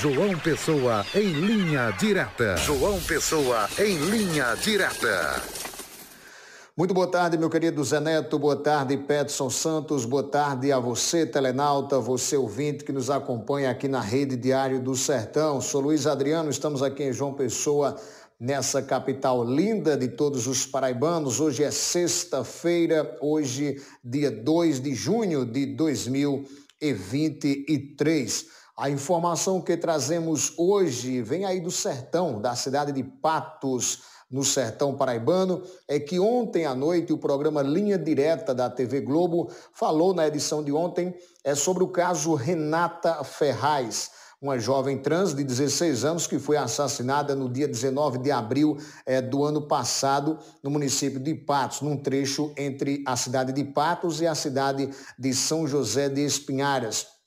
João Pessoa em linha direta. João Pessoa em linha direta. Muito boa tarde, meu querido Zé Neto, boa tarde, Petson Santos, boa tarde a você, telenauta, você ouvinte que nos acompanha aqui na Rede Diário do Sertão. Sou Luiz Adriano, estamos aqui em João Pessoa, nessa capital linda de todos os paraibanos. Hoje é sexta-feira, hoje, dia 2 de junho de 2023. A informação que trazemos hoje vem aí do sertão, da cidade de Patos, no sertão paraibano, é que ontem à noite o programa Linha Direta da TV Globo falou na edição de ontem é sobre o caso Renata Ferraz uma jovem trans de 16 anos que foi assassinada no dia 19 de abril é, do ano passado no município de Patos, num trecho entre a cidade de Patos e a cidade de São José de Espinharas.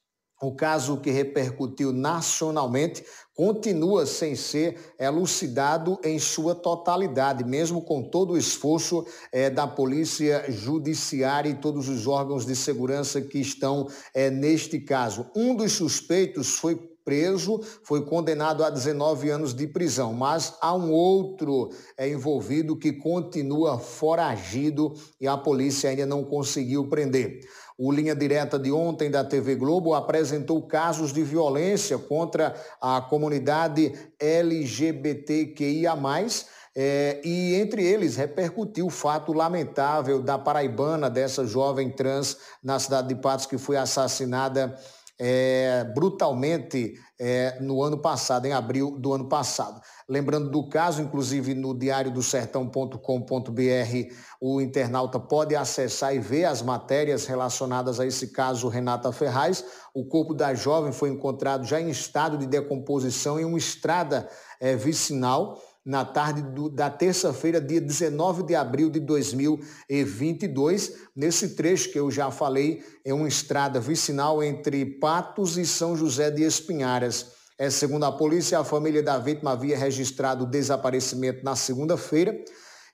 O caso que repercutiu nacionalmente continua sem ser elucidado em sua totalidade, mesmo com todo o esforço é, da Polícia Judiciária e todos os órgãos de segurança que estão é, neste caso. Um dos suspeitos foi preso, foi condenado a 19 anos de prisão, mas há um outro é, envolvido que continua foragido e a polícia ainda não conseguiu prender. O Linha Direta de ontem da TV Globo apresentou casos de violência contra a comunidade LGBTQIA+, é, e entre eles repercutiu o fato lamentável da paraibana, dessa jovem trans na cidade de Patos, que foi assassinada é, brutalmente é, no ano passado, em abril do ano passado. Lembrando do caso, inclusive no diário do sertão.com.br, o internauta pode acessar e ver as matérias relacionadas a esse caso Renata Ferraz. O corpo da jovem foi encontrado já em estado de decomposição em uma estrada é, vicinal na tarde do, da terça-feira, dia 19 de abril de 2022. Nesse trecho que eu já falei, é uma estrada vicinal entre Patos e São José de Espinharas. É, segundo a polícia, a família da vítima havia registrado o desaparecimento na segunda-feira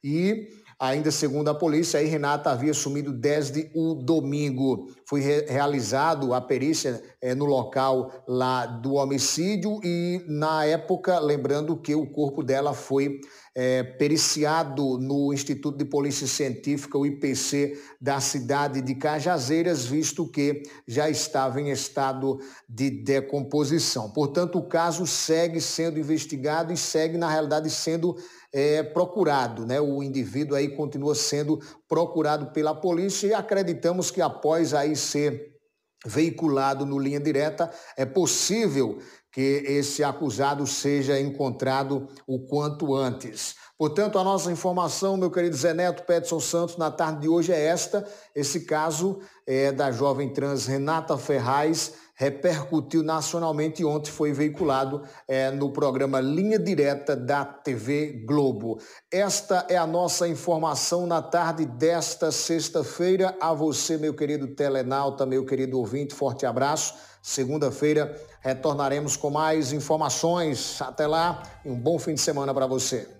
e Ainda segundo a polícia, Renata havia sumido desde o domingo. Foi re realizado a perícia é, no local lá do homicídio e na época, lembrando que o corpo dela foi é, periciado no Instituto de Polícia Científica, o IPC, da cidade de Cajazeiras, visto que já estava em estado de decomposição. Portanto, o caso segue sendo investigado e segue, na realidade, sendo é, procurado. Né? O indivíduo aí continua sendo procurado pela polícia e acreditamos que após aí ser veiculado no linha direta, é possível que esse acusado seja encontrado o quanto antes. Portanto, a nossa informação, meu querido Zé Neto Petson Santos, na tarde de hoje é esta. Esse caso é da jovem trans Renata Ferraz repercutiu nacionalmente e ontem foi veiculado é, no programa Linha Direta da TV Globo. Esta é a nossa informação na tarde desta sexta-feira. A você, meu querido telenauta, meu querido ouvinte, forte abraço. Segunda-feira retornaremos com mais informações. Até lá e um bom fim de semana para você.